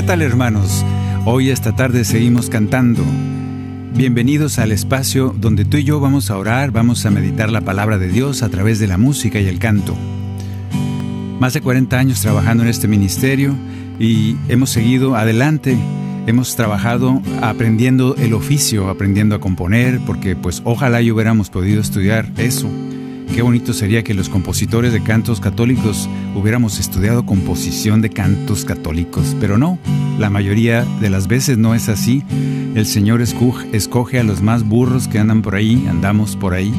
¿Qué tal hermanos? Hoy esta tarde seguimos cantando. Bienvenidos al espacio donde tú y yo vamos a orar, vamos a meditar la palabra de Dios a través de la música y el canto. Más de 40 años trabajando en este ministerio y hemos seguido adelante. Hemos trabajado aprendiendo el oficio, aprendiendo a componer, porque pues ojalá y hubiéramos podido estudiar eso. Qué bonito sería que los compositores de cantos católicos hubiéramos estudiado composición de cantos católicos, pero no, la mayoría de las veces no es así. El Señor escoge, a los más burros que andan por ahí, andamos por ahí,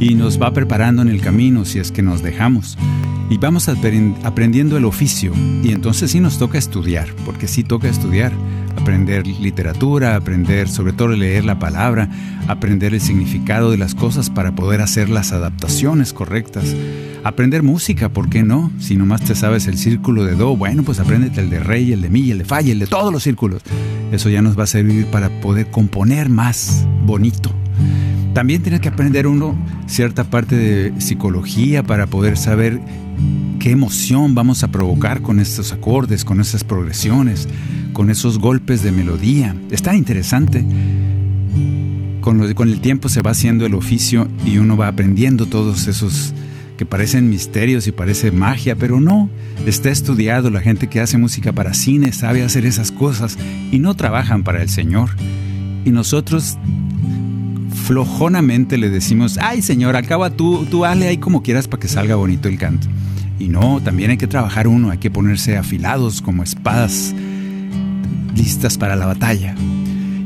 y nos va preparando en el camino si es que nos dejamos. Y vamos apren- aprendiendo el oficio, y entonces sí nos toca estudiar, porque sí toca estudiar, aprender literatura, aprender sobre todo leer la palabra, aprender el significado de las cosas para poder hacer las adaptaciones correctas. Aprender música, ¿por qué no? Si nomás te sabes el círculo de do, bueno, pues apréndete el de re, el de mi, el de fa y el de todos los círculos. Eso ya nos va a servir para poder componer más bonito. También tiene que aprender uno cierta parte de psicología para poder saber qué emoción vamos a provocar con estos acordes, con esas progresiones, con esos golpes de melodía. Está interesante. Con, lo- con el tiempo se va haciendo el oficio y uno va aprendiendo todos esos que parecen misterios y parece magia, pero no. Está estudiado, la gente que hace música para cine sabe hacer esas cosas y no trabajan para el Señor. Y nosotros flojonamente le decimos, ay Señor, acaba tú, tú hazle ahí como quieras para que salga bonito el canto. Y no, también hay que trabajar uno, hay que ponerse afilados como espadas listas para la batalla.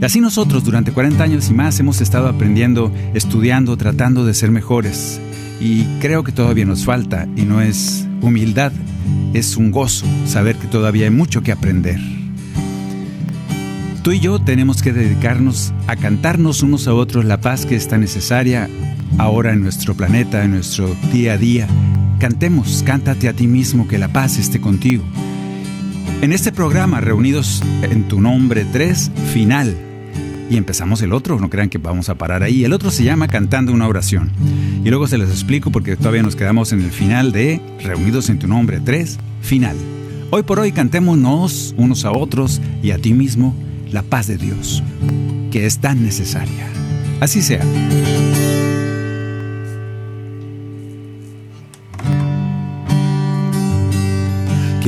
Y así nosotros durante 40 años y más hemos estado aprendiendo, estudiando, tratando de ser mejores. Y creo que todavía nos falta y no es humildad, es un gozo saber que todavía hay mucho que aprender. Tú y yo tenemos que dedicarnos a cantarnos unos a otros la paz que está necesaria ahora en nuestro planeta, en nuestro día a día. Cantemos, cántate a ti mismo que la paz esté contigo. En este programa, reunidos en tu nombre 3, final. Y empezamos el otro, no crean que vamos a parar ahí. El otro se llama Cantando una oración. Y luego se les explico porque todavía nos quedamos en el final de Reunidos en tu nombre 3, final. Hoy por hoy cantémonos unos a otros y a ti mismo la paz de Dios, que es tan necesaria. Así sea.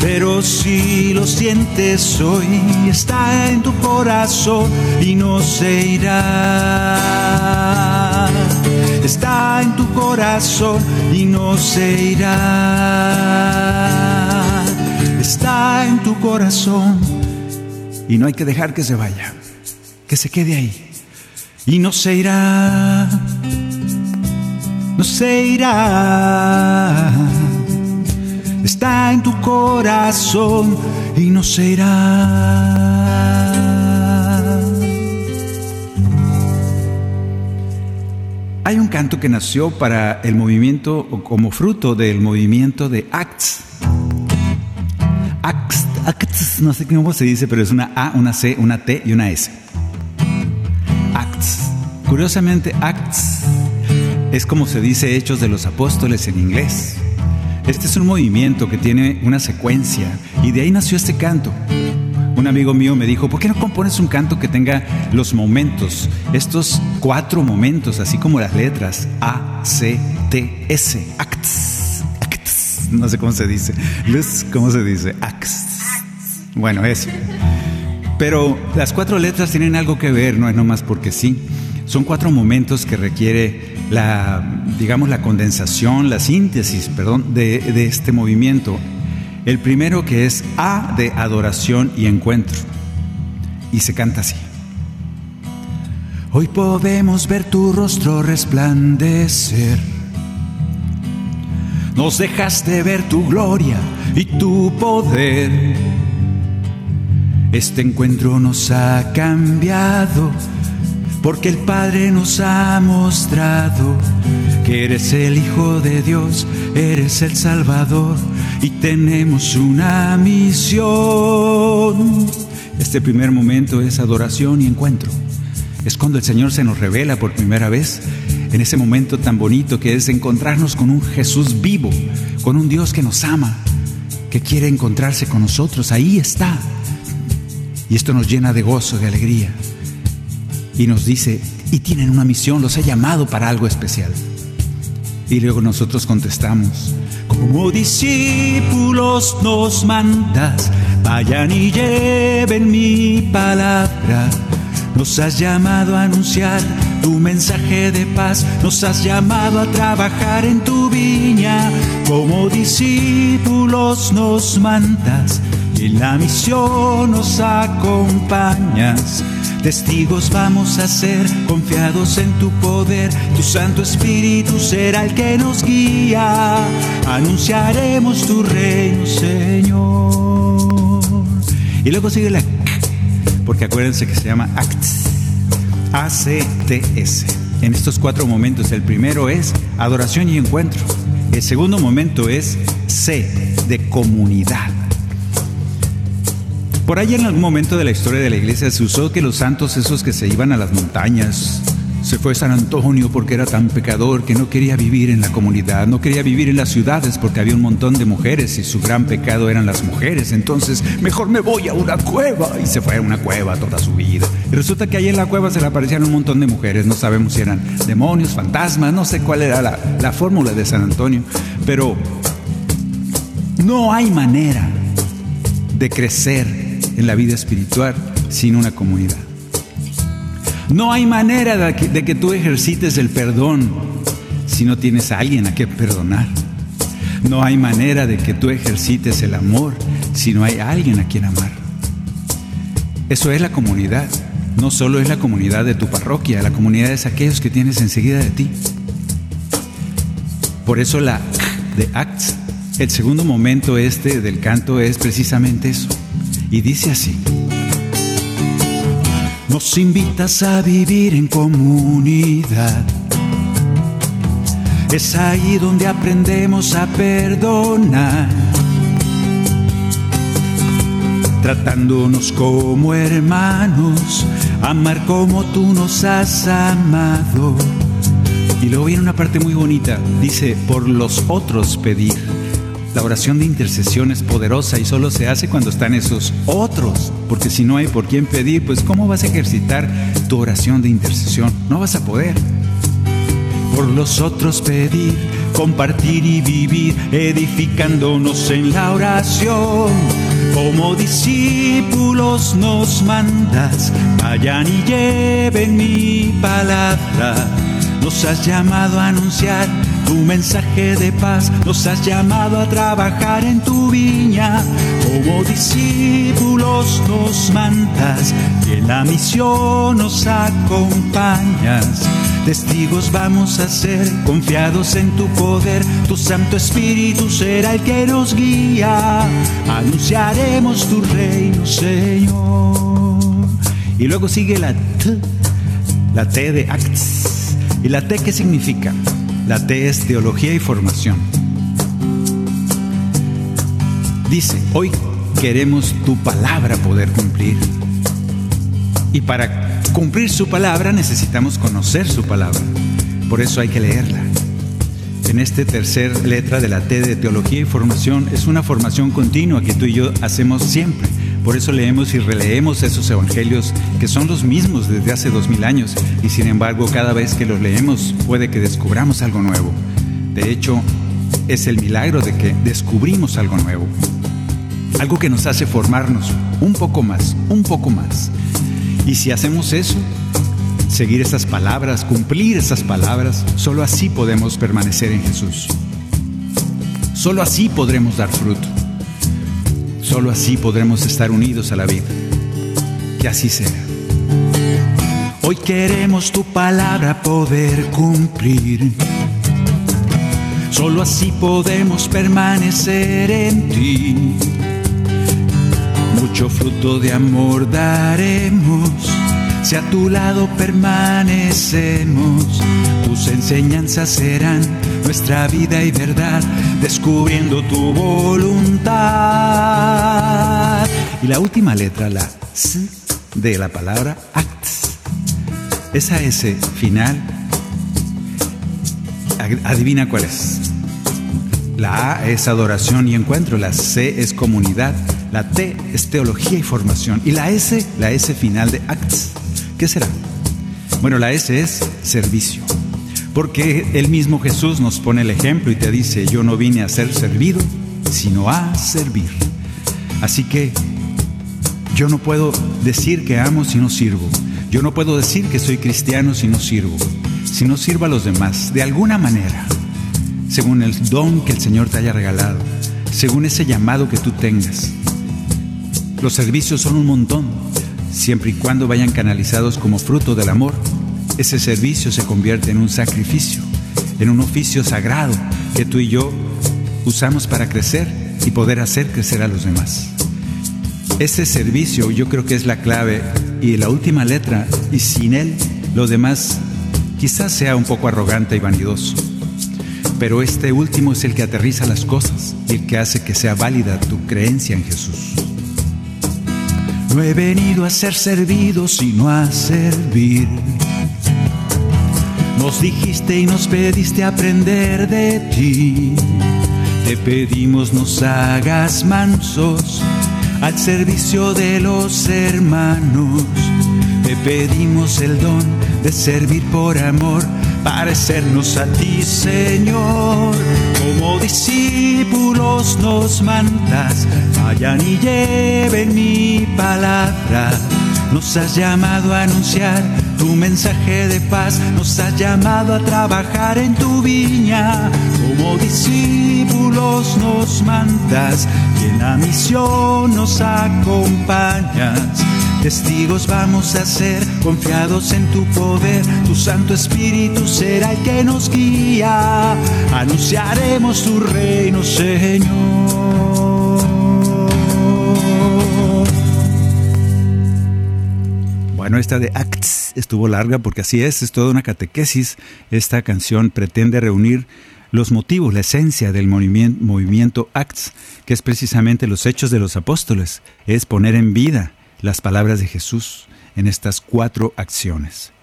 Pero si lo sientes hoy, está en tu corazón y no se irá. Está en tu corazón y no se irá. Está en tu corazón y no hay que dejar que se vaya, que se quede ahí y no se irá no se irá. Está en tu corazón y no se irá. hay un canto que nació para el movimiento o como fruto del movimiento de Acts. Acts, Acts, no sé cómo se dice, pero es una A, una C, una T y una S. Acts. Curiosamente, Acts es como se dice Hechos de los Apóstoles en inglés. Este es un movimiento que tiene una secuencia y de ahí nació este canto. Un amigo mío me dijo, ¿por qué no compones un canto que tenga los momentos, estos cuatro momentos, así como las letras A, C, T, S, acts, acts, no sé cómo se dice, ¿cómo se dice? Acts. Bueno, eso. Pero las cuatro letras tienen algo que ver, no es nomás porque sí. Son cuatro momentos que requiere la, digamos, la condensación, la síntesis, perdón, de, de este movimiento. El primero que es A de adoración y encuentro. Y se canta así. Hoy podemos ver tu rostro resplandecer. Nos dejaste ver tu gloria y tu poder. Este encuentro nos ha cambiado porque el Padre nos ha mostrado que eres el Hijo de Dios, eres el Salvador y tenemos una misión. Este primer momento es adoración y encuentro. Es cuando el Señor se nos revela por primera vez, en ese momento tan bonito que es encontrarnos con un Jesús vivo, con un Dios que nos ama, que quiere encontrarse con nosotros. Ahí está. Y esto nos llena de gozo, de alegría y nos dice, y tienen una misión, los he llamado para algo especial. Y luego nosotros contestamos, como discípulos nos mandas, vayan y lleven mi palabra. Nos has llamado a anunciar tu mensaje de paz, nos has llamado a trabajar en tu viña. Como discípulos nos mandas, en la misión nos acompañas. Testigos vamos a ser, confiados en tu poder. Tu Santo Espíritu será el que nos guía. Anunciaremos tu reino, Señor. Y luego sigue la porque acuérdense que se llama ACTS. A-C-T-S. En estos cuatro momentos, el primero es adoración y encuentro. El segundo momento es C, de comunidad. Por ahí en algún momento de la historia de la iglesia se usó que los santos esos que se iban a las montañas, se fue San Antonio porque era tan pecador que no quería vivir en la comunidad, no quería vivir en las ciudades porque había un montón de mujeres y su gran pecado eran las mujeres. Entonces, mejor me voy a una cueva. Y se fue a una cueva toda su vida. Y resulta que ahí en la cueva se le aparecían un montón de mujeres. No sabemos si eran demonios, fantasmas, no sé cuál era la, la fórmula de San Antonio. Pero no hay manera de crecer en la vida espiritual sin una comunidad. No hay manera de que, tú ejercites el perdón si no tienes a alguien a quien perdonar. No hay manera de que tú ejercites el amor si no hay alguien a quien amar. Eso es la comunidad. No solo es la comunidad de tu parroquia, la comunidad es aquellos que tienes enseguida de ti. Por eso la de Acts, el segundo momento este del canto es precisamente eso y dice así. Nos invitas a vivir en comunidad. Es ahí donde aprendemos a perdonar. Tratándonos como hermanos, amar como tú nos has amado. Y luego viene una parte muy bonita, dice, por los otros pedir. La oración de intercesión es poderosa y solo se hace cuando están esos otros, porque si no hay por quién pedir, pues ¿cómo vas a ejercitar tu oración de intercesión? No vas a poder. Por los otros pedir, compartir y vivir, edificándonos en la oración. Como discípulos nos mandas, vayan y lleven mi palabra. Nos has llamado a anunciar tu mensaje de paz nos has llamado a trabajar en tu viña. Como discípulos nos mandas y en la misión nos acompañas. Testigos vamos a ser, confiados en tu poder. Tu Santo Espíritu será el que nos guía. Anunciaremos tu reino, Señor. Y luego sigue la T, la T de Acts ¿Y la T qué significa? La T es teología y formación. Dice, hoy queremos tu palabra poder cumplir. Y para cumplir su palabra necesitamos conocer su palabra. Por eso hay que leerla. En este tercer letra de la T de teología y formación es una formación continua que tú y yo hacemos siempre. Por eso leemos y releemos esos evangelios que son los mismos desde hace dos mil años y sin embargo cada vez que los leemos puede que descubramos algo nuevo. De hecho, es el milagro de que descubrimos algo nuevo. Algo que nos hace formarnos un poco más, un poco más. Y si hacemos eso, seguir esas palabras, cumplir esas palabras, solo así podemos permanecer en Jesús. Solo así podremos dar fruto. Solo así podremos estar unidos a la vida. Que así sea. Hoy queremos tu palabra poder cumplir. Solo así podemos permanecer en ti. Mucho fruto de amor daremos si a tu lado permanecemos, tus enseñanzas serán nuestra vida y verdad, descubriendo tu voluntad. Y la última letra, la S de la palabra acts. Esa S final, adivina cuál es. La A es adoración y encuentro, la C es comunidad, la T es teología y formación y la S, la S final de acts ¿Qué será? Bueno, la S es servicio. Porque el mismo Jesús nos pone el ejemplo y te dice, yo no vine a ser servido, sino a servir. Así que yo no puedo decir que amo si no sirvo. Yo no puedo decir que soy cristiano si no sirvo. Si no sirvo a los demás, de alguna manera, según el don que el Señor te haya regalado, según ese llamado que tú tengas. Los servicios son un montón siempre y cuando vayan canalizados como fruto del amor. Ese servicio se convierte en un sacrificio, en un oficio sagrado que tú y yo usamos para crecer y poder hacer crecer a los demás. Ese servicio yo creo que es la clave y la última letra, y sin él lo demás quizás sea un poco arrogante y vanidoso. Pero este último es el que aterriza las cosas y el que hace que sea válida tu creencia en Jesús. No he venido a ser servido, sino a servir. Nos dijiste y nos pediste aprender de ti. Te pedimos nos hagas mansos al servicio de los hermanos. Te pedimos el don de servir por amor, parecernos a ti, Señor. Como discípulos nos mandas, vayan y lleven mi palabra. Nos has llamado a anunciar tu mensaje de paz, nos has llamado a trabajar en tu viña. Como discípulos nos mandas y en la misión nos acompañas. Testigos vamos a ser, confiados en tu poder, tu Santo Espíritu será el que nos guía. Anunciaremos tu reino, Señor. Bueno, esta de Acts estuvo larga porque así es, es toda una catequesis. Esta canción pretende reunir los motivos, la esencia del movimiento, Acts, que es precisamente los hechos de los apóstoles, es poner en vida las palabras de Jesús en estas cuatro acciones.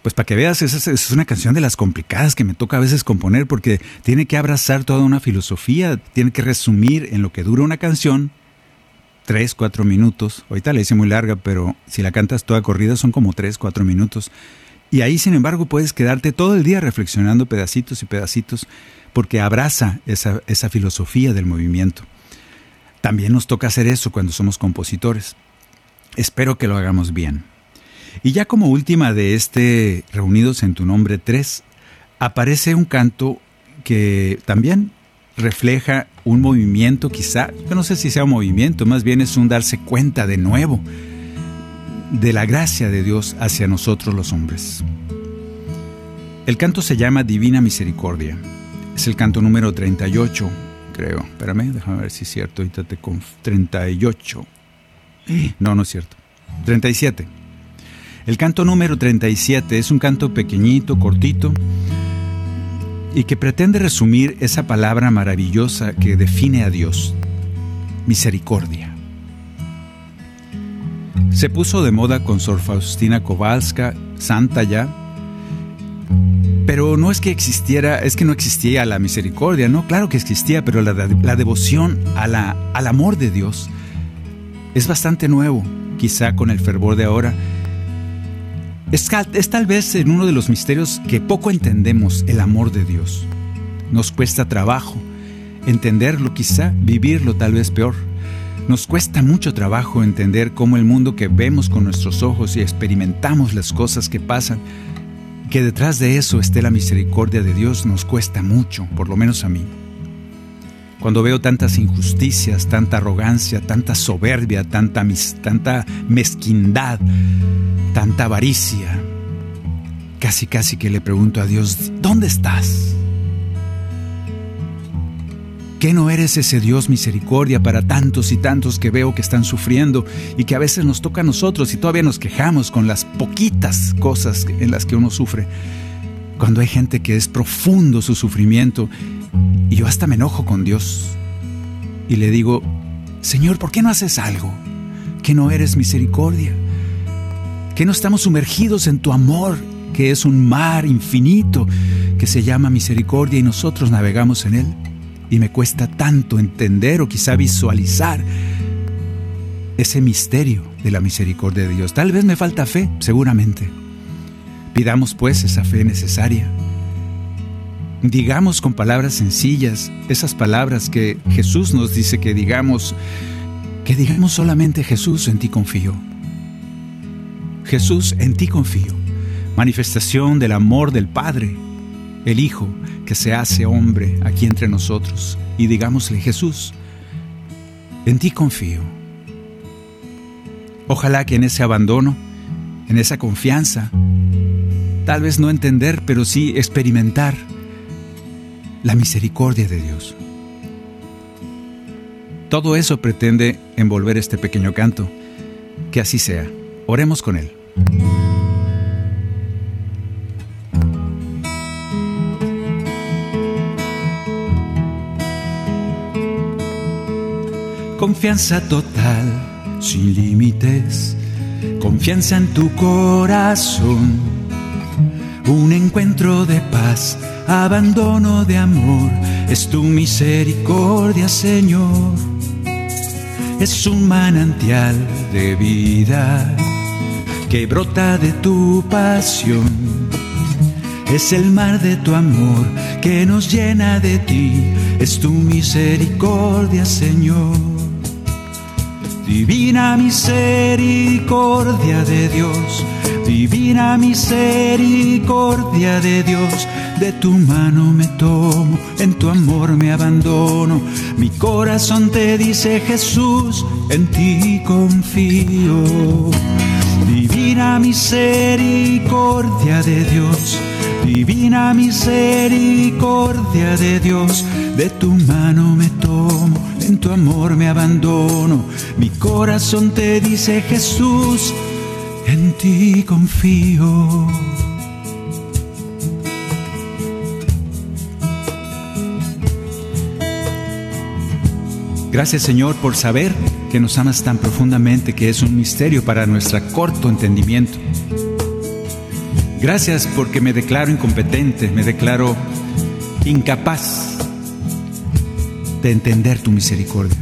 Pues para que veas, es una canción de las complicadas que me toca a veces componer porque tiene que abrazar toda una filosofía, tiene que resumir en lo que dura una canción, tres, cuatro minutos. Ahorita la hice muy larga, pero si la cantas toda corrida son como tres, cuatro minutos. Y ahí, sin embargo, puedes quedarte todo el día reflexionando pedacitos y pedacitos porque abraza esa, esa filosofía del movimiento. También nos toca hacer eso cuando somos compositores. Espero que lo hagamos bien. Y ya como última de este Reunidos en tu nombre 3, aparece un canto que también refleja un movimiento quizá, yo no sé si sea un movimiento, más bien es un darse cuenta de nuevo de la gracia de Dios hacia nosotros los hombres. El canto se llama Divina Misericordia. Es el canto número 38, creo. Espérame, déjame ver si es cierto. Ahorita te conf 38. No, no es cierto. 37. El canto número 37 es un canto pequeñito, cortito, y que pretende resumir esa palabra maravillosa que define a Dios, misericordia. Se puso de moda con Sor Faustina Kowalska, santa ya, pero no es que existiera, es que no existía la misericordia, ¿no? Claro que existía, pero la, devoción a la, al amor de Dios es bastante nuevo, quizá con el fervor de ahora. Es, tal vez en uno de los misterios que poco entendemos el amor de Dios. Nos cuesta trabajo entenderlo, quizá vivirlo tal vez peor. Nos cuesta mucho trabajo entender cómo el mundo que vemos con nuestros ojos y experimentamos las cosas que pasan, que detrás de eso esté la misericordia de Dios nos cuesta mucho, por lo menos a mí. Cuando veo tantas injusticias, tanta arrogancia, tanta soberbia, tanta, tanta mezquindad, tanta avaricia, casi casi que le pregunto a Dios, ¿dónde estás? ¿Qué no eres ese Dios misericordia para tantos y tantos que veo que están sufriendo y que a veces nos toca a nosotros y todavía nos quejamos con las poquitas cosas en las que uno sufre? Cuando hay gente que es profundo su sufrimiento y yo hasta me enojo con Dios y le digo, Señor, ¿por qué no haces algo? ¿Que no eres misericordia? ¿Que no estamos sumergidos en tu amor, que es un mar infinito que se llama misericordia y nosotros navegamos en él? y me cuesta tanto entender o quizá visualizar ese misterio de la misericordia de Dios. Tal vez me falta fe, seguramente. Pidamos pues esa fe necesaria. Digamos con palabras sencillas esas palabras que Jesús nos dice que digamos, que digamos solamente Jesús, en ti confío. Jesús, en ti confío. Manifestación del amor del Padre, el Hijo, que se hace hombre aquí entre nosotros y digámosle, Jesús, en ti confío. Ojalá que en ese abandono, en esa confianza, tal vez no entender, pero sí experimentar la misericordia de Dios. Todo eso pretende envolver este pequeño canto. Que así sea. Oremos con él. Confianza total, sin límites, confianza en tu corazón. Un encuentro de paz, abandono de amor, es tu misericordia, Señor. Es un manantial de vida que brota de tu pasión. Es el mar de tu amor que nos llena de ti, es tu misericordia, Señor. Divina misericordia de Dios, divina misericordia de Dios, de tu mano me tomo, en tu amor me abandono. Mi corazón te dice Jesús, en ti confío. Divina misericordia de Dios, divina misericordia de Dios, de tu mano me tomo en tu amor me abandono. Mi corazón te dice Jesús, en ti confío. Gracias Señor por saber que nos amas tan profundamente que es un misterio para nuestro corto entendimiento. Gracias porque me declaro incompetente, me declaro incapaz de entender tu misericordia.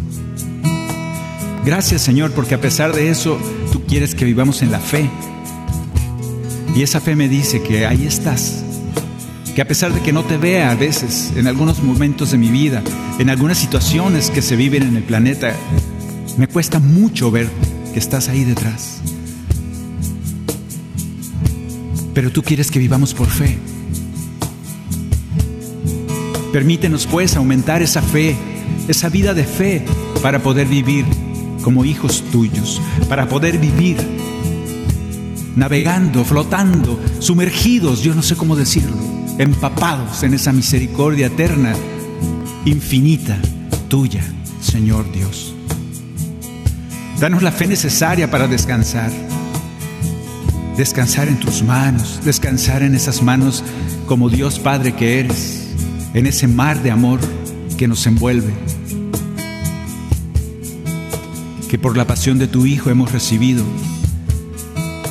Gracias Señor, porque a pesar de eso, tú quieres que vivamos en la fe. Y esa fe me dice que ahí estás. Que a pesar de que no te vea a veces, en algunos momentos de mi vida, en algunas situaciones que se viven en el planeta, me cuesta mucho ver que estás ahí detrás. Pero tú quieres que vivamos por fe. Permítenos pues aumentar esa fe esa vida de fe para poder vivir como hijos tuyos, para poder vivir navegando, flotando, sumergidos, yo no sé cómo decirlo, empapados en esa misericordia eterna, infinita, tuya, Señor Dios. Danos la fe necesaria para descansar. descansar en tus manos, descansar en esas manos como Dios Padre que eres, en ese mar de amor que nos envuelve, que por la pasión de tu Hijo hemos recibido,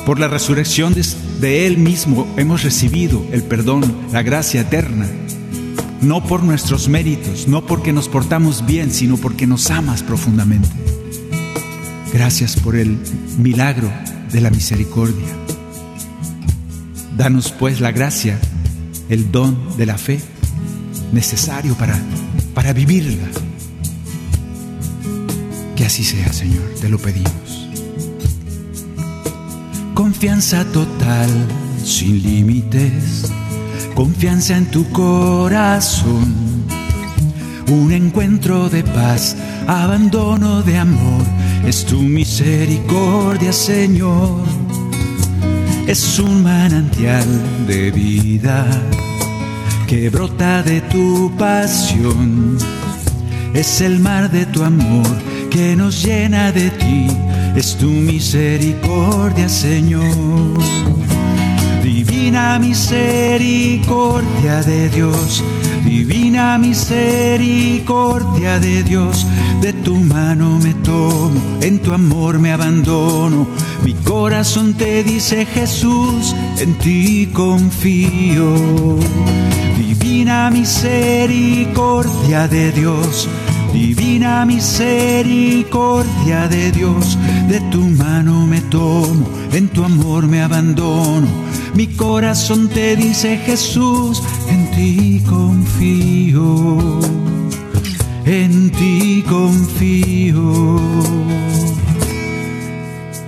por la resurrección de, Él mismo hemos recibido el perdón, la gracia eterna, no por nuestros méritos, no porque nos portamos bien, sino porque nos amas profundamente. Gracias por el milagro de la misericordia. Danos pues la gracia, el don de la fe necesario para, para vivirla. Que así sea, Señor, te lo pedimos. Confianza total, sin límites, confianza en tu corazón. Un encuentro de paz, abandono de amor, es tu misericordia, Señor es un manantial de vida que brota de tu pasión. Es el mar de tu amor que nos llena de ti. Es tu misericordia, Señor. Divina misericordia de Dios. Divina misericordia de Dios de tu mano me tomo, en tu amor me abandono. Mi corazón te dice Jesús, en ti confío. Divina misericordia de Dios, divina misericordia de Dios, de tu mano me tomo, en tu amor me abandono. Mi corazón te dice Jesús, en ti confío en ti confío,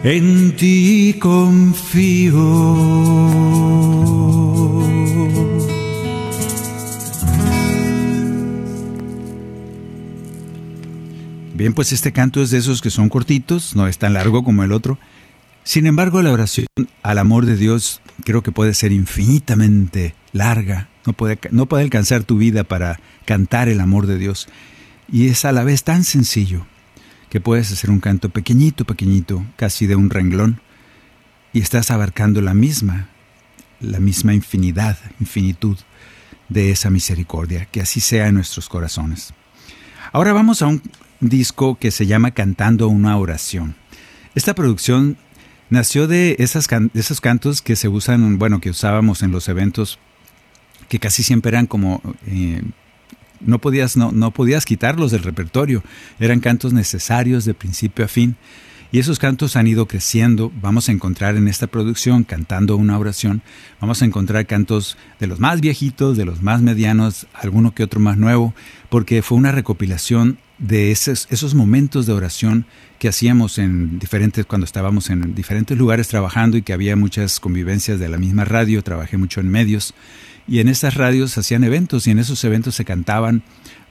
en ti confío. Bien, pues este canto es de esos que son cortitos, no es tan largo como el otro. Sin embargo, la oración al amor de Dios creo que puede ser infinitamente larga. No puede, no puede alcanzar tu vida para cantar el amor de Dios. Y es a la vez tan sencillo que puedes hacer un canto pequeñito, pequeñito, casi de un renglón, y estás abarcando la misma, la misma infinidad, infinitud de esa misericordia, que así sea en nuestros corazones. Ahora vamos a un disco que se llama Cantando una oración. Esta producción nació de, esas esos cantos que se usan, bueno, que usábamos en los eventos, que casi siempre eran como eh, no podías, no, no podías quitarlos del repertorio, eran cantos necesarios de principio a fin. Y esos cantos han ido creciendo. Vamos a encontrar en esta producción, cantando una oración, vamos a encontrar cantos de los más viejitos, de los más medianos, alguno que otro más nuevo, porque fue una recopilación de esos, esos momentos de oración que hacíamos en diferentes, cuando estábamos en diferentes lugares trabajando y que había muchas convivencias de la misma radio, trabajé mucho en medios y en esas radios hacían eventos y en esos eventos se cantaban,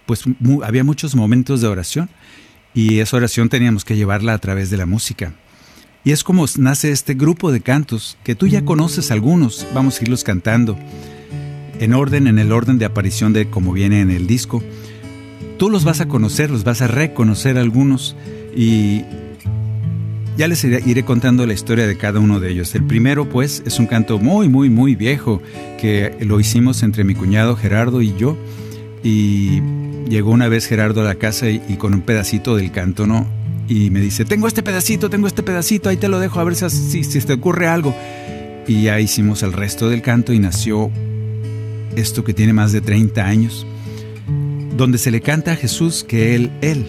pues había muchos momentos de oración y esa oración teníamos que llevarla a través de la música. Y es como nace este grupo de cantos que tú ya conoces algunos, vamos a irlos cantando en orden, en el orden de aparición de como viene en el disco. Tú los vas a conocer, los vas a reconocer algunos y ya les iré, contando la historia de cada uno de ellos. El primero, pues, es un canto muy, muy, muy viejo que lo hicimos entre mi cuñado Gerardo y yo. Y llegó una vez Gerardo a la casa y, con un pedacito del canto, ¿no? Y me dice, tengo este pedacito, tengo este pedacito, ahí te lo dejo a ver si, si te ocurre algo. Y ya hicimos el resto del canto y nació esto que tiene más de 30 años, donde se le canta a Jesús que Él, Él,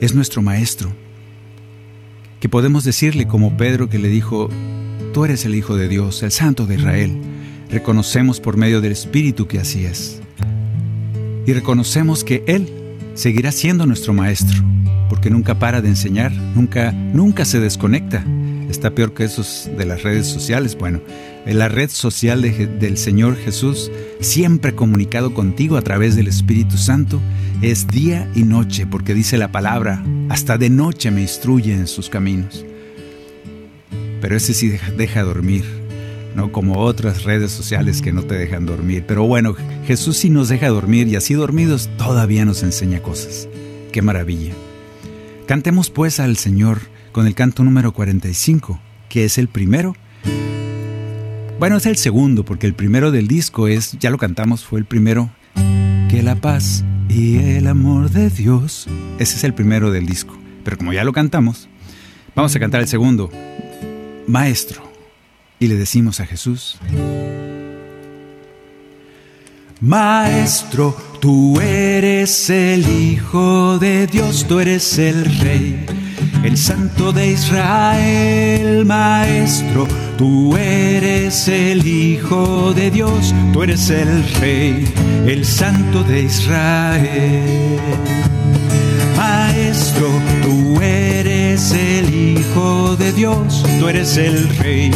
es nuestro Maestro que podemos decirle como Pedro que le dijo, tú eres el Hijo de Dios, el Santo de Israel. Reconocemos por medio del Espíritu que así es. Y reconocemos que Él seguirá siendo nuestro Maestro, porque nunca para de enseñar, nunca, nunca se desconecta. Está peor que esos de las redes sociales. Bueno, en la red social del Señor Jesús, siempre comunicado contigo a través del Espíritu Santo, es día y noche, porque dice la palabra, hasta de noche me instruye en sus caminos. Pero ese sí deja, dormir, no como otras redes sociales que no te dejan dormir. Pero bueno, Jesús sí nos deja dormir y así dormidos todavía nos enseña cosas. ¡Qué maravilla! Cantemos pues al Señor con el canto número 45, que es el primero Bueno, es el segundo, porque el primero del disco es, ya lo cantamos, fue el primero, que la paz y el amor de Dios. Ese es el primero del disco. Pero como ya lo cantamos, vamos a cantar el segundo, Maestro. Y le decimos a Jesús, Maestro, tú eres el Hijo de Dios, tú eres el Rey, el Santo de Israel, Maestro, tú eres el Hijo de Dios, tú eres el Rey, el Santo de Israel. Maestro, tú eres el Hijo de Dios, tú eres el Rey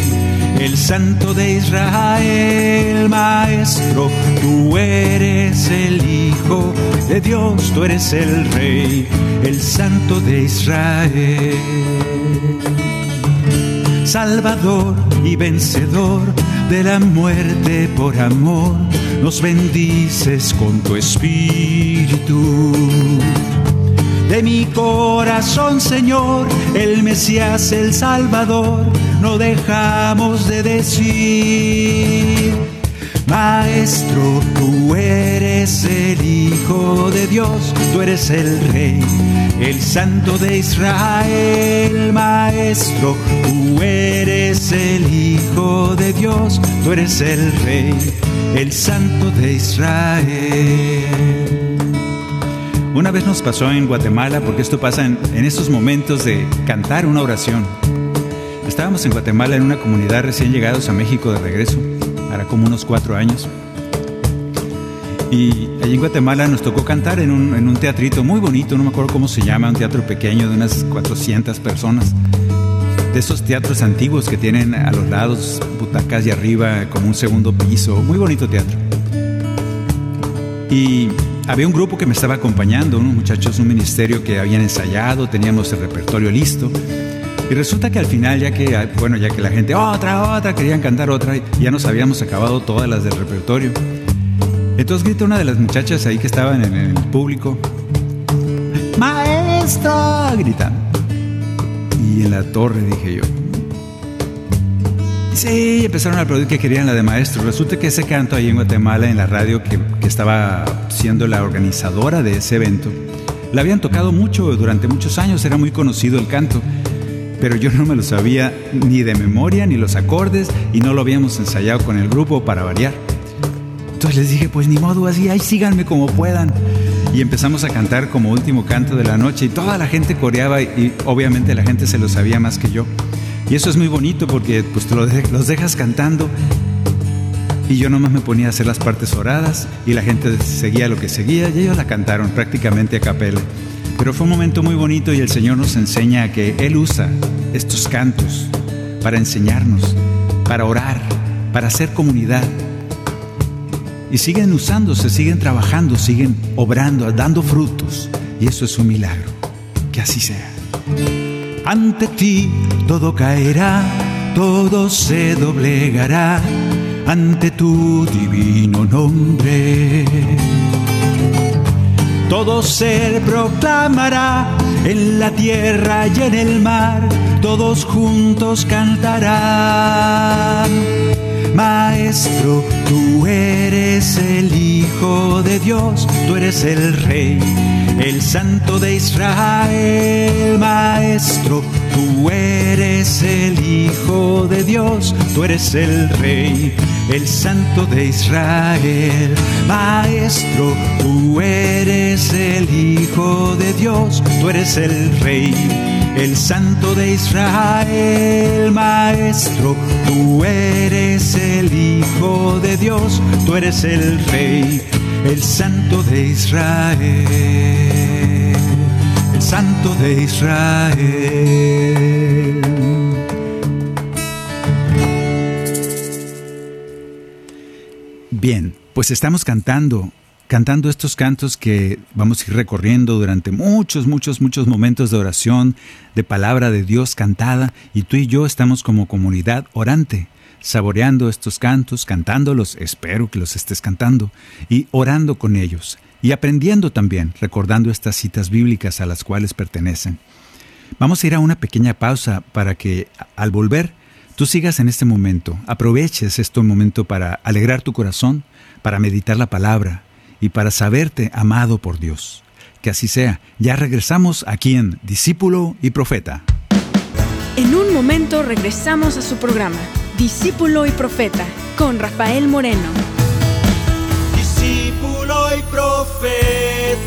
el Santo de Israel, Maestro, tú eres el Hijo de Dios, tú eres el Rey, el Santo de Israel. Salvador y vencedor de la muerte por amor, nos bendices con tu espíritu de mi corazón, Señor, el Mesías, el Salvador, no dejamos de decir. Maestro, tú eres el Hijo de Dios, tú eres el Rey, el Santo de Israel. Maestro, tú eres el Hijo de Dios, tú eres el Rey, el Santo de Israel. Una vez nos pasó en Guatemala, porque esto pasa en, estos momentos de cantar una oración. Estábamos en Guatemala en una comunidad recién llegados a México de regreso, hará como unos cuatro años. Y allí en Guatemala nos tocó cantar en un, en un teatrito muy bonito, no me acuerdo cómo se llama, un teatro pequeño de unas 400 personas. De esos teatros antiguos que tienen a los lados butacas y arriba como un segundo piso, muy bonito teatro. Y había un grupo que me estaba acompañando, unos muchachos, un ministerio que habían ensayado, teníamos el repertorio listo. Y resulta que al final, ya que, bueno, ya que la gente, otra, otra, querían cantar otra, ya nos habíamos acabado todas las del repertorio. Entonces grita una de las muchachas ahí que estaban en el público, ¡Maestro! gritando. Y en la torre dije yo, Sí, empezaron a aplaudir que querían la de maestro. Resulta que ese canto ahí en Guatemala, en la radio que, que estaba siendo la organizadora de ese evento, la habían tocado mucho durante muchos años, era muy conocido el canto, pero yo no me lo sabía ni de memoria ni los acordes y no lo habíamos ensayado con el grupo para variar. Entonces les dije, pues ni modo, así, ahí síganme como puedan. Y empezamos a cantar como último canto de la noche y toda la gente coreaba y obviamente la gente se lo sabía más que yo. Y eso es muy bonito porque pues los dejas cantando y yo nomás me ponía a hacer las partes oradas y la gente seguía lo que seguía y ellos la cantaron prácticamente a capela. Pero fue un momento muy bonito y el Señor nos enseña que Él usa estos cantos para enseñarnos, para orar, para hacer comunidad. Y siguen usándose, siguen trabajando, siguen obrando, dando frutos. Y eso es un milagro. Que así sea. Ante ti todo caerá, todo se doblegará ante tu divino nombre. Todo ser proclamará en la tierra y en el mar, todos juntos cantarán. Maestro, tú eres el Hijo de Dios, tú eres el Rey el Santo de Israel, Maestro, tú eres el Hijo de Dios, tú eres el Rey, el Santo de Israel, Maestro, tú eres el Hijo de Dios, tú eres el Rey. El Santo de Israel, Maestro, tú eres el Hijo de Dios, tú eres el Rey, el Santo de Israel. Santo de Israel. Bien, pues estamos cantando, cantando estos cantos que vamos a ir recorriendo durante muchos, muchos, muchos momentos de oración, de palabra de Dios cantada, y tú y yo estamos como comunidad orante, saboreando estos cantos, cantándolos, espero que los estés cantando, y orando con ellos y aprendiendo también, recordando estas citas bíblicas a las cuales pertenecen. Vamos a ir a una pequeña pausa para que al volver tú sigas en este momento, aproveches este momento para alegrar tu corazón, para meditar la palabra y para saberte amado por Dios. Que así sea. Ya regresamos aquí en Discípulo y Profeta. En un momento regresamos a su programa, Discípulo y Profeta, con Rafael Moreno. Discípulo y Profeta.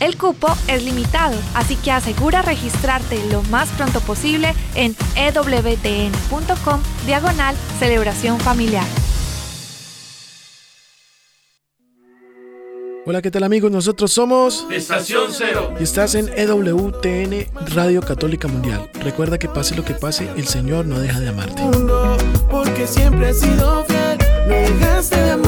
El cupo es limitado, así que asegura registrarte lo más pronto posible en ewtn.com diagonal celebración familiar. Hola, ¿qué tal amigos? Nosotros somos Estación Cero. Y estás en EWTN Radio Católica Mundial. Recuerda que pase lo que pase, el Señor no deja de amarte. Porque siempre he sido fiel, no dejaste de amarme,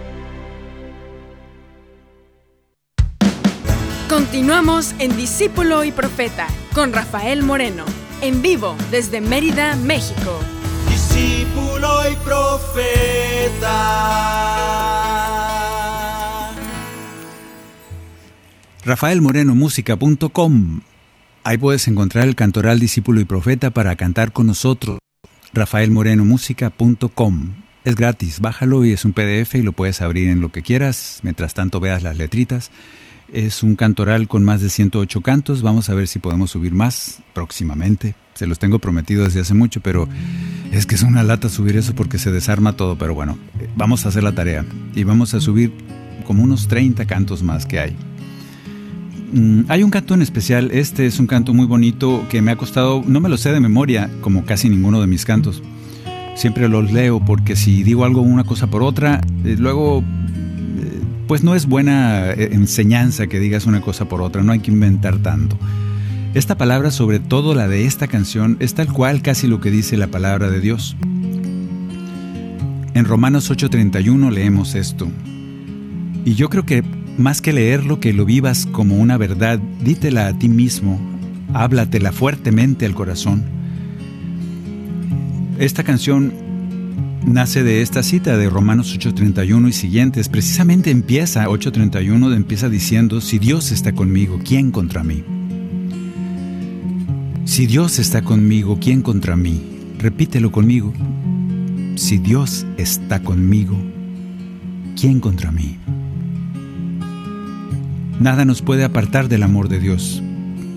Continuamos en Discípulo y Profeta con Rafael Moreno, en vivo desde Mérida, México. Discípulo y profeta. rafaelmorenomusica.com. Ahí puedes encontrar el cantoral Discípulo y Profeta para cantar con nosotros. rafaelmorenomusica.com. Es gratis, bájalo y es un PDF y lo puedes abrir en lo que quieras, mientras tanto veas las letritas. Es un cantoral con más de 108 cantos, vamos a ver si podemos subir más próximamente. Se los tengo prometido desde hace mucho, pero es que es una lata subir eso porque se desarma todo, pero bueno, eh, vamos a hacer la tarea y vamos a subir como unos 30 cantos más que hay. Mm, hay un canto en especial, este es un canto muy bonito que me ha costado, no me lo sé de memoria, como casi ninguno de mis cantos. Siempre los leo porque si digo algo una cosa por otra, eh, luego pues no es buena eh, enseñanza que digas una cosa por otra, no hay que inventar tanto. Esta palabra, sobre todo la de esta canción, es tal cual casi lo que dice la palabra de Dios. En Romanos 8:31 leemos esto. Y yo creo que más que leerlo, que lo vivas como una verdad, dítela a ti mismo, háblatela fuertemente al corazón. Esta canción nace de esta cita de Romanos 8:31 y siguientes. Precisamente empieza 8:31, empieza diciendo, si Dios está conmigo, ¿quién contra mí? Si Dios está conmigo, ¿quién contra mí? Repítelo conmigo. Si Dios está conmigo, ¿quién contra mí? Nada nos puede apartar del amor de Dios,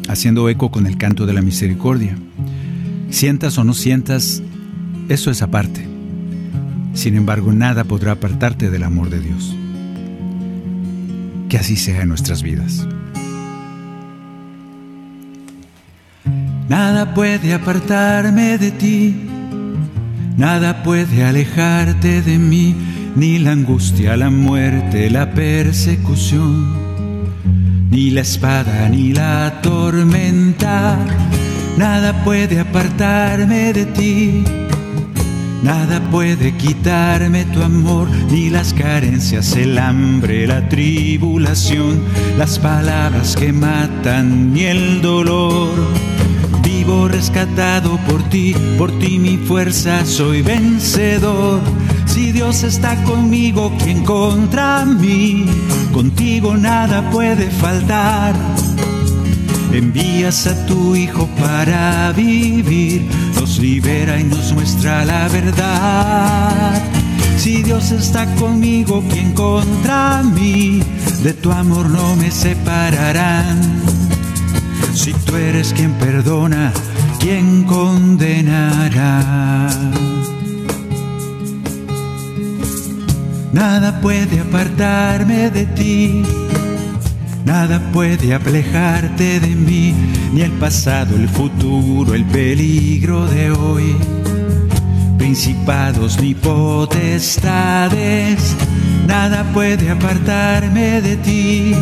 haciendo eco con el canto de la misericordia. Sientas o no sientas, eso es aparte. Sin embargo, nada podrá apartarte del amor de Dios. Que así sea en nuestras vidas. Nada puede apartarme de ti, nada puede alejarte de mí, ni la angustia, la muerte, la persecución, ni la espada, ni la tormenta, nada puede apartarme de ti. Nada puede quitarme tu amor, ni las carencias, el hambre, la tribulación, las palabras que matan, ni el dolor. Vivo rescatado por ti, por ti mi fuerza, soy vencedor. Si Dios está conmigo, ¿quién contra mí? Contigo nada puede faltar. Envías a tu Hijo para vivir, nos libera y nos muestra la verdad. Si Dios está conmigo, ¿quién contra mí? De tu amor no me separarán. Si tú eres quien perdona, ¿quién condenará? Nada puede apartarme de ti, nada puede alejarte de mí, ni el pasado, el futuro, el peligro de hoy. Principados ni potestades, nada puede apartarme de ti.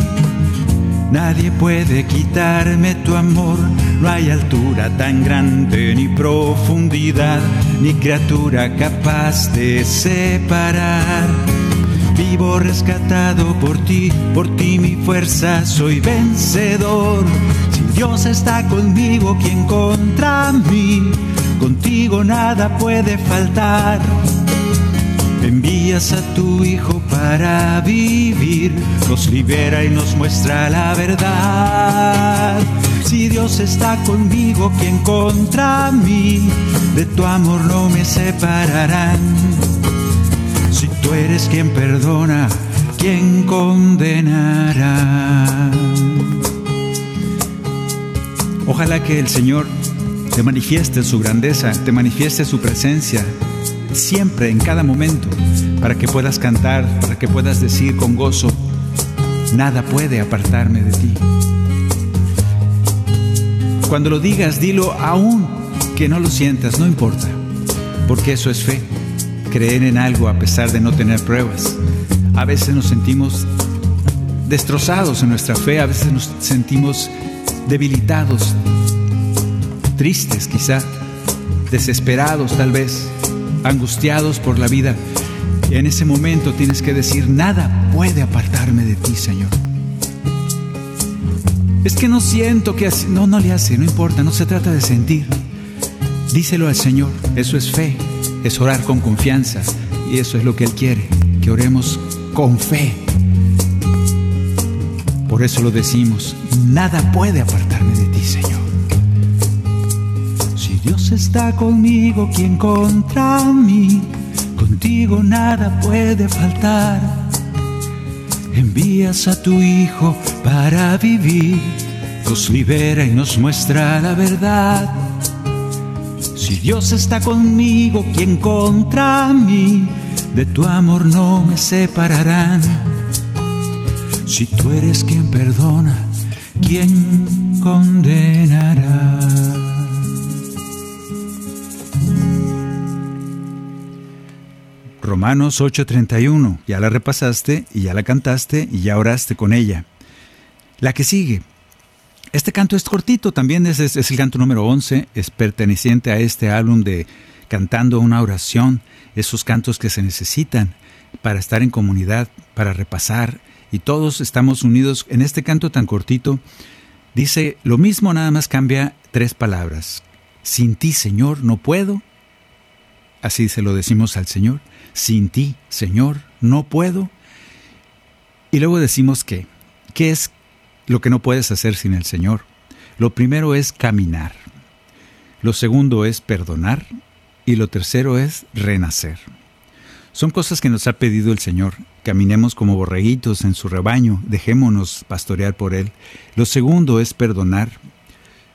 Nadie puede quitarme tu amor, no hay altura tan grande ni profundidad, ni criatura capaz de separar Vivo rescatado por ti, por ti mi fuerza, soy vencedor. Si Dios está conmigo, ¿quién contra mí? Contigo nada puede faltar. Envías a tu Hijo para vivir, nos libera y nos muestra la verdad. Si Dios está conmigo, ¿quién contra mí? De tu amor no me separarán. Tú eres quien perdona, ¿quién condenará? Ojalá que el Señor te manifieste su grandeza, te manifieste su presencia, siempre, en cada momento, para que puedas cantar, para que puedas decir con gozo, nada puede apartarme de ti. Cuando lo digas, dilo aún que no lo sientas, no importa, porque eso es fe creer en algo a pesar de no tener pruebas. A veces nos sentimos destrozados en nuestra fe, a veces nos sentimos debilitados, tristes quizá, desesperados tal vez, angustiados por la vida. En ese momento tienes que decir, nada puede apartarme de ti, Señor. Es que no siento que así, no, no le hace, no importa, no se trata de sentir. Díselo al Señor, eso es fe es orar con confianza y eso es lo que Él quiere, que oremos con fe. Por eso lo decimos, nada puede apartarme de ti, Señor. Si Dios está conmigo, ¿quién contra mí? Contigo nada puede faltar. Envías a tu Hijo para vivir, nos libera y nos muestra la verdad. Si Dios está conmigo, ¿quién contra mí? De tu amor no me separarán. Si tú eres quien perdona, ¿quién condenará? Romanos 8:31, ya la repasaste y ya la cantaste y ya oraste con ella. La que sigue, este canto es cortito, también es, el canto número 11, es perteneciente a este álbum de Cantando una oración, esos cantos que se necesitan para estar en comunidad, para repasar, y todos estamos unidos en este canto tan cortito. Dice lo mismo, nada más cambia tres palabras. Sin ti, Señor, no puedo. Así se lo decimos al Señor. Sin ti, Señor, no puedo. Y luego decimos que, ¿qué es lo que no puedes hacer sin el Señor. Lo primero es caminar. Lo segundo es perdonar. Y lo tercero es renacer. Son cosas que nos ha pedido el Señor. Caminemos como borreguitos en su rebaño, dejémonos pastorear por Él. Lo segundo es perdonar.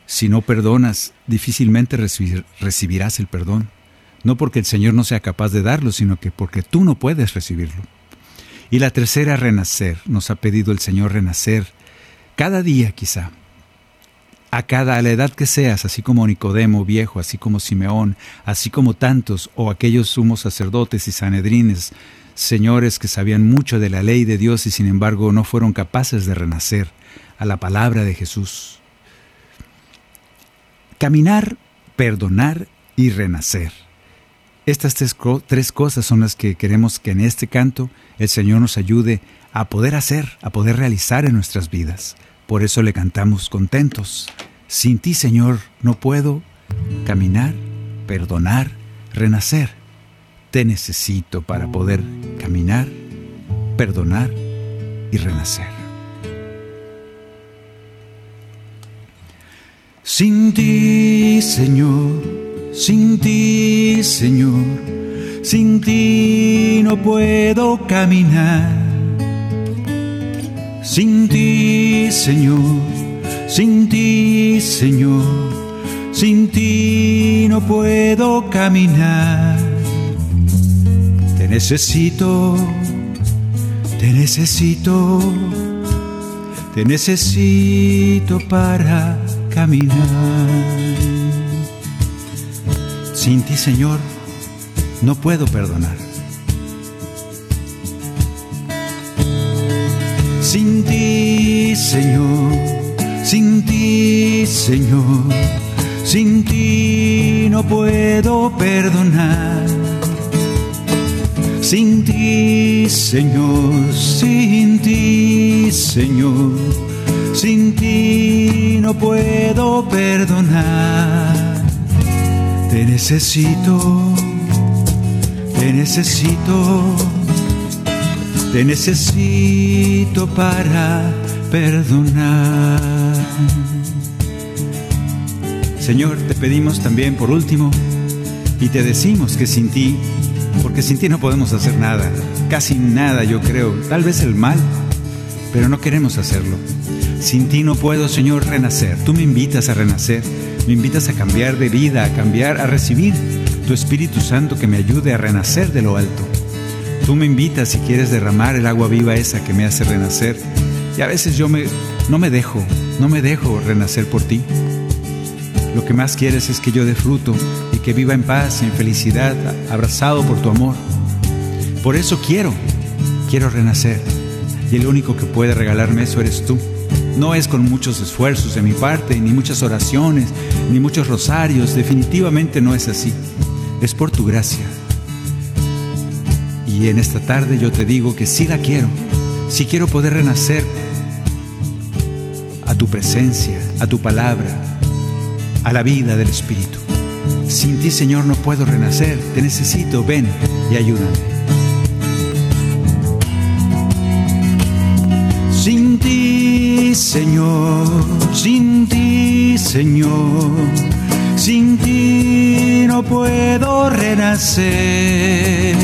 Si no perdonas, difícilmente recibirás el perdón. No porque el Señor no sea capaz de darlo, sino que porque tú no puedes recibirlo. Y la tercera, renacer. Nos ha pedido el Señor renacer cada día quizá, a cada a la edad que seas, así como Nicodemo viejo, así como Simeón, así como tantos o aquellos sumos sacerdotes y sanedrines, señores que sabían mucho de la ley de Dios y sin embargo no fueron capaces de renacer a la palabra de Jesús. Caminar, perdonar y renacer. Estas tres, tres, cosas son las que queremos que en este canto el Señor nos ayude a poder hacer, a poder realizar en nuestras vidas. Por eso le cantamos contentos. Sin ti, Señor, no puedo caminar, perdonar, renacer. Te necesito para poder caminar, perdonar y renacer. Sin ti, Señor, sin ti, Señor, sin ti no puedo caminar. Sin ti, Señor, sin ti, Señor, sin ti no puedo caminar. Te necesito, te necesito, te necesito para caminar. Sin ti, Señor, no puedo perdonar. Sin ti, Señor, sin ti, Señor, sin ti no puedo perdonar. Sin ti, Señor, sin ti, Señor, sin ti no puedo perdonar. Te necesito, te necesito, te necesito para perdonar. Señor, te pedimos también por último y te decimos que sin ti, porque sin ti no podemos hacer nada, casi nada yo creo, tal vez el mal, pero no queremos hacerlo. Sin ti no puedo, Señor, renacer. Tú me invitas a renacer, me invitas a cambiar de vida, a cambiar, a recibir tu Espíritu Santo que me ayude a renacer de lo alto. Tú me invitas si quieres derramar el agua viva esa que me hace renacer. Y a veces yo me, no me dejo, no me dejo renacer por ti. Lo que más quieres es que yo dé fruto y que viva en paz en felicidad, abrazado por tu amor. Por eso quiero, quiero renacer. Y el único que puede regalarme eso eres tú. No es con muchos esfuerzos de mi parte, ni muchas oraciones, ni muchos rosarios. Definitivamente no es así. Es por tu gracia. Y en esta tarde yo te digo que sí la quiero. Sí quiero poder renacer a tu presencia, a tu palabra, a la vida del Espíritu. Sin ti, Señor, no puedo renacer. Te necesito. Ven y ayúdame. Sin ti, Señor, sin ti, Señor, sin ti no puedo renacer.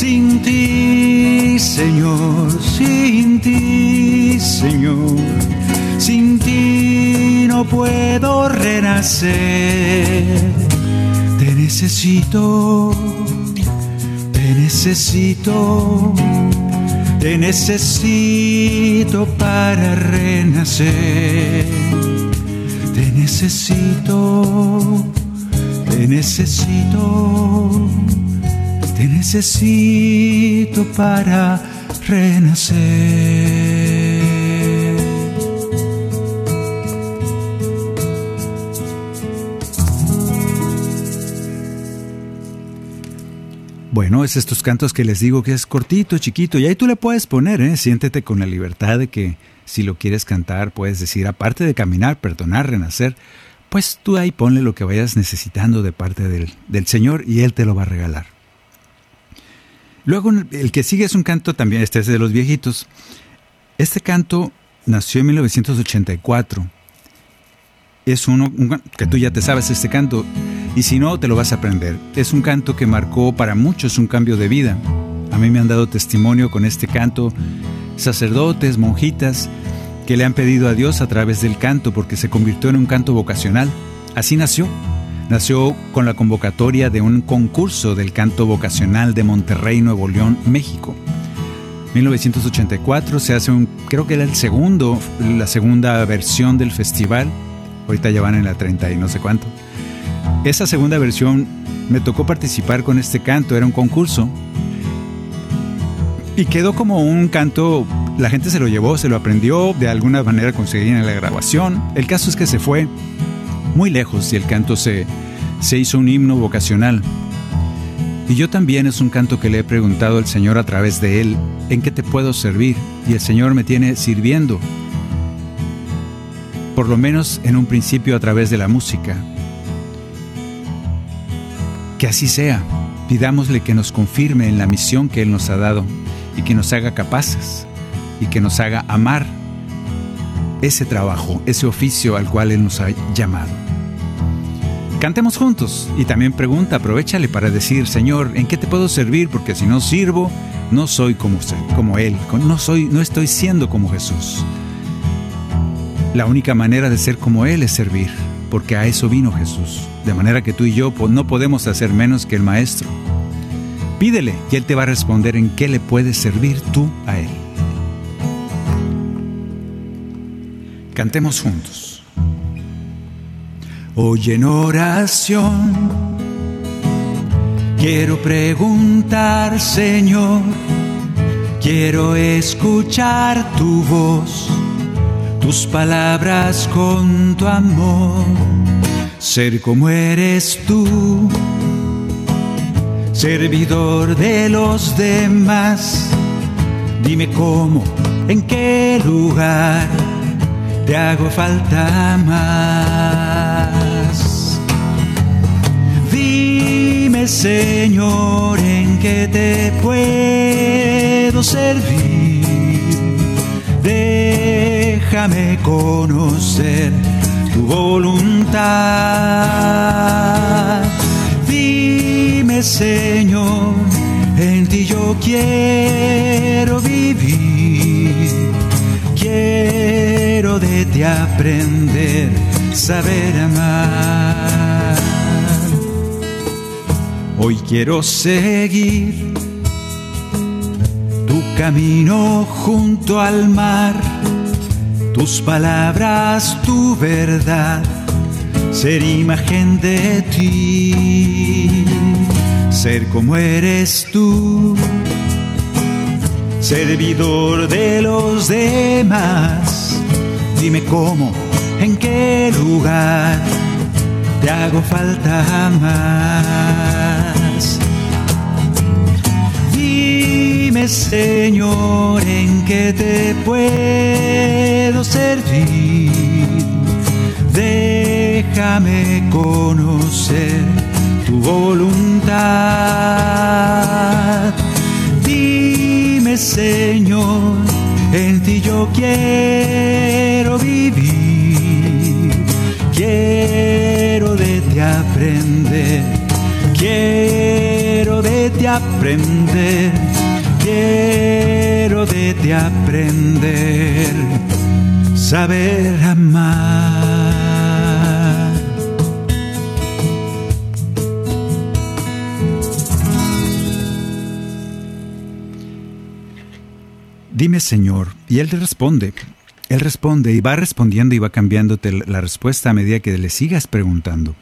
Sin ti, Señor, sin ti, Señor, sin ti no puedo renacer. Te necesito, te necesito. Te necesito para renacer. Te necesito, te necesito, te necesito para renacer. Bueno, es estos cantos que les digo que es cortito, chiquito, y ahí tú le puedes poner, ¿eh? Siéntete con la libertad de que si lo quieres cantar, puedes decir, aparte de caminar, perdonar, renacer, pues tú ahí ponle lo que vayas necesitando de parte del, del Señor y Él te lo va a regalar. Luego, el que sigue es un canto también, este es de los viejitos. Este canto nació en 1984. Es uno un, que tú ya te sabes este canto y si no, te lo vas a aprender. Es un canto que marcó para muchos un cambio de vida. A mí me han dado testimonio con este canto sacerdotes, monjitas, que le han pedido a Dios a través del canto porque se convirtió en un canto vocacional. Así nació. Nació con la convocatoria de un concurso del canto vocacional de Monterrey, Nuevo León, México. 1984 se hace un, creo que era el segundo, la segunda versión del festival. Ahorita ya van en la 30 y no sé cuánto. Esa segunda versión me tocó participar con este canto, era un concurso. Y quedó como un canto, la gente se lo llevó, se lo aprendió, de alguna manera conseguían la grabación. El caso es que se fue muy lejos y el canto se, se hizo un himno vocacional. Y yo también es un canto que le he preguntado al Señor a través de él, ¿en qué te puedo servir? Y el Señor me tiene sirviendo, por lo menos en un principio a través de la música. Que así sea. Pidámosle que nos confirme en la misión que Él nos ha dado y que nos haga capaces y que nos haga amar ese trabajo, ese oficio al cual Él nos ha llamado. Cantemos juntos y también pregunta, aprovechale para decir, Señor, ¿en qué te puedo servir? Porque si no sirvo, no soy como como Él, no soy, no estoy siendo como Jesús. La única manera de ser como Él es servir, porque a eso vino Jesús. De manera que tú y yo no podemos hacer menos que el Maestro. Pídele y Él te va a responder en qué le puedes servir tú a Él. Cantemos juntos. Hoy en oración quiero preguntar, Señor, quiero escuchar tu voz, tus palabras con tu amor, ser como eres tú, servidor de los demás. Dime cómo, en qué lugar te hago falta más. Dime, Señor, en qué te puedo servir. Déjame conocer tu voluntad. Dime, Señor, en ti yo quiero vivir. Quiero de ti aprender, saber amar. Hoy quiero seguir tu camino junto al mar, tus palabras, tu verdad, ser imagen de ti, ser como eres tú, servidor de los demás. Dime cómo, en qué lugar te hago falta más. Dime, Señor, en qué te puedo servir. Déjame conocer tu voluntad. Señor, en ti yo quiero vivir. Quiero de ti aprender. Quiero de ti aprender. Quiero de ti aprender. Saber amar. Dime, Señor, y Él te responde. Él responde y va respondiendo y va cambiándote la respuesta a medida que le sigas preguntando.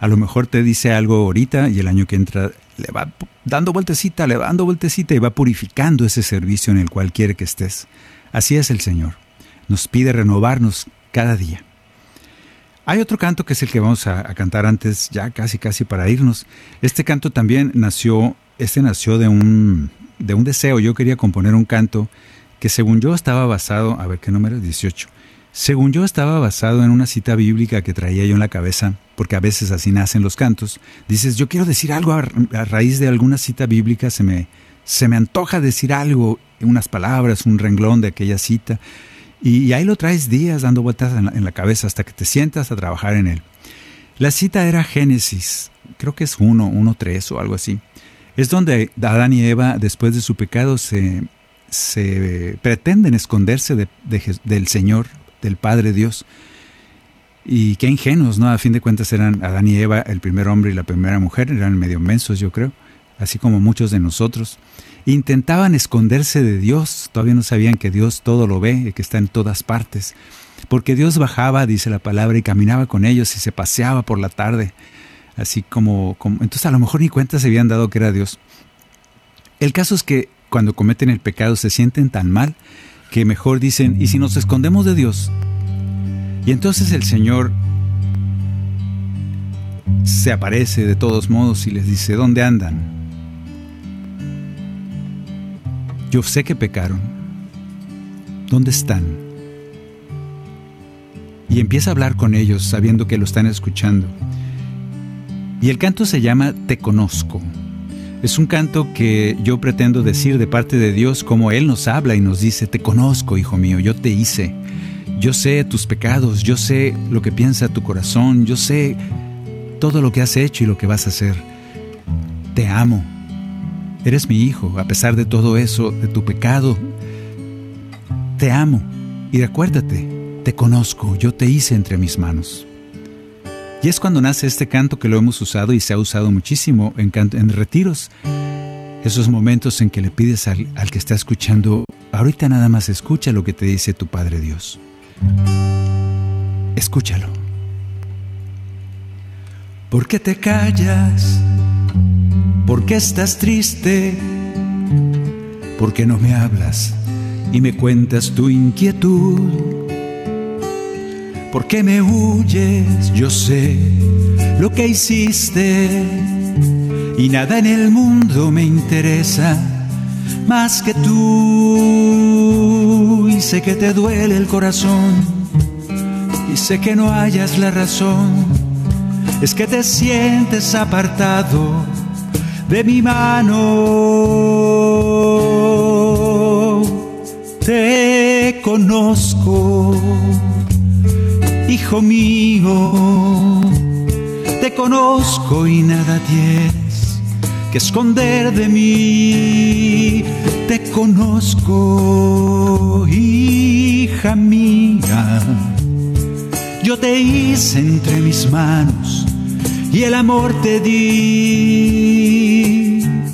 A lo mejor te dice algo ahorita y el año que entra le va dando vueltecita, le va dando vueltecita y va purificando ese servicio en el cual quiere que estés. Así es el Señor. Nos pide renovarnos cada día. Hay otro canto que es el que vamos a, a cantar antes, ya casi casi para irnos. Este canto también nació, este nació de un, de un deseo. Yo quería componer un canto que según yo estaba basado, a ver qué número es 18, según yo estaba basado en una cita bíblica que traía yo en la cabeza, porque a veces así nacen los cantos. Dices, yo quiero decir algo a, raíz de alguna cita bíblica, se me, se me antoja decir algo, unas palabras, un renglón de aquella cita, y, y ahí lo traes días dando vueltas en la, en la cabeza hasta que te sientas a trabajar en él. La cita era Génesis, creo que es 1, 1, 3 o algo así. Es donde Adán y Eva, después de su pecado, se, se pretenden esconderse de, de, del Señor, del Padre Dios. Y qué ingenuos, ¿no? A fin de cuentas eran Adán y Eva, el primer hombre y la primera mujer, eran medio mensos, yo creo, así como muchos de nosotros. Intentaban esconderse de Dios, todavía no sabían que Dios todo lo ve y que está en todas partes. Porque Dios bajaba, dice la palabra, y caminaba con ellos y se paseaba por la tarde. Así como, como entonces a lo mejor ni cuenta se habían dado que era Dios. El caso es que cuando cometen el pecado se sienten tan mal que mejor dicen, ¿y si nos escondemos de Dios? Y entonces el Señor se aparece de todos modos y les dice, ¿dónde andan? Yo sé que pecaron. ¿Dónde están? Y empieza a hablar con ellos sabiendo que lo están escuchando. Y el canto se llama Te conozco. Es un canto que yo pretendo decir de parte de Dios como Él nos habla y nos dice, te conozco, hijo mío, yo te hice, Yo sé tus pecados, yo sé lo que piensa tu corazón, yo sé todo lo que has hecho y lo que vas a hacer. Te amo. Eres mi hijo, a pesar de todo eso, de tu pecado. Te amo. Y recuérdate, te conozco, yo te hice entre mis manos. Y es cuando nace este canto que lo hemos usado y se ha usado muchísimo en, retiros. Esos momentos en que le pides al, al que está escuchando, ahorita nada más escucha lo que te dice tu Padre Dios. Escúchalo. ¿Por qué te callas? ¿Por qué estás triste? ¿Por qué no me hablas y me cuentas tu inquietud? ¿Por qué me huyes? Yo sé lo que hiciste y nada en el mundo me interesa más que tú. Y sé que te duele el corazón y sé que no hayas la razón. Es que te sientes apartado de mi mano. Te conozco hijo mío, te conozco y nada tienes que esconder de mí. Te conozco, hija mía. Yo te hice entre mis manos y el amor te di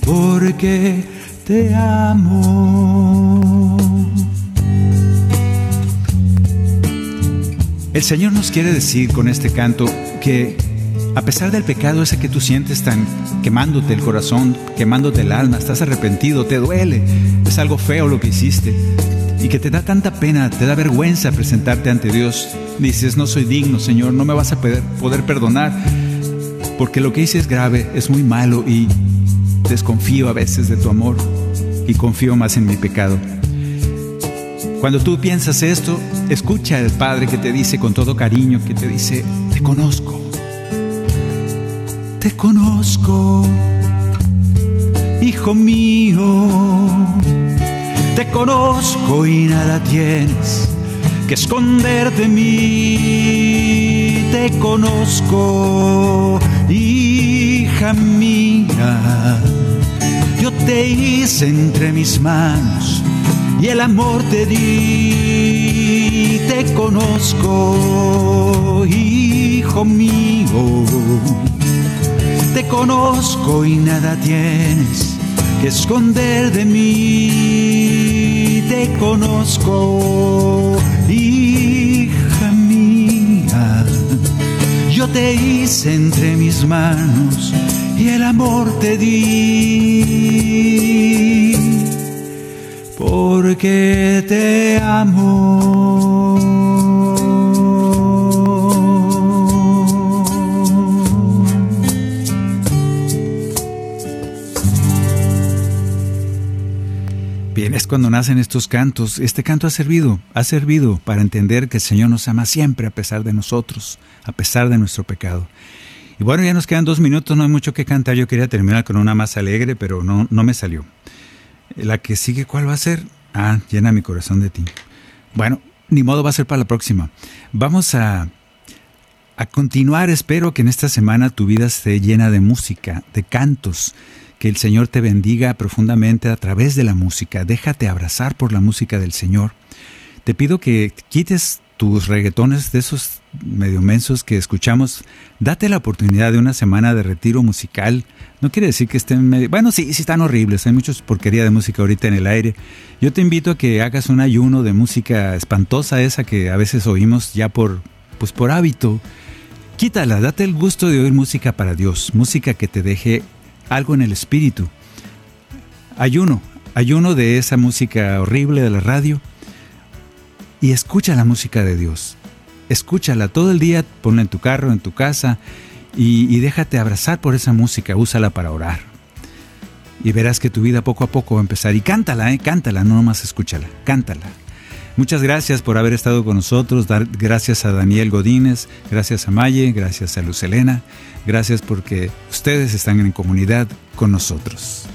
porque te amo. El Señor nos quiere decir con este canto que a pesar del pecado ese que tú sientes tan quemándote el corazón, quemándote el alma, estás arrepentido, te duele, es algo feo lo que hiciste y que te da tanta pena, te da vergüenza presentarte ante Dios. Dices, no soy digno, Señor, no me vas a poder perdonar porque lo que hice es grave, es muy malo y desconfío a veces de tu amor y confío más en mi pecado. Cuando tú piensas esto, escucha al Padre que te dice con todo cariño, que te dice, te conozco, te conozco, hijo mío, te conozco y nada tienes que esconder de mí, te conozco, hija mía, yo te hice entre mis manos y el amor te di, te conozco, hijo mío, te conozco y nada tienes que esconder de mí, te conozco, hija mía, yo te hice entre mis manos y el amor te di porque te amo. Bien, es cuando nacen estos cantos. Este canto ha servido, ha servido para entender que el Señor nos ama siempre a pesar de nosotros, a pesar de nuestro pecado. Y bueno, ya nos quedan dos minutos, no hay mucho que cantar. Yo quería terminar con una más alegre, pero no, no me salió. La que sigue, ¿cuál va a ser? Ah, llena mi corazón de ti. Bueno, ni modo va a ser para la próxima. Vamos a, a continuar. Espero que en esta semana tu vida esté llena de música, de cantos. Que el Señor te bendiga profundamente a través de la música. Déjate abrazar por la música del Señor. Te pido que quites tus reggaetones de esos medio mensos que escuchamos. Date la oportunidad de una semana de retiro musical. No quiere decir que estén medio... Bueno, sí, sí están horribles. Hay muchos porquería de música ahorita en el aire. Yo te invito a que hagas un ayuno de música espantosa esa que a veces oímos ya por, pues por hábito. Quítala, date el gusto de oír música para Dios, música que te deje algo en el espíritu. Ayuno, ayuno de esa música horrible de la radio y escucha la música de Dios. Escúchala todo el día, ponla en tu carro, en tu casa y, déjate abrazar por esa música, úsala para orar. Y verás que tu vida poco a poco va a empezar. Y cántala, ¿eh? cántala, no nomás escúchala, cántala. Muchas gracias por haber estado con nosotros. Gracias a Daniel Godínez, gracias a Maye, gracias a Luz Elena. Gracias porque ustedes están en comunidad con nosotros.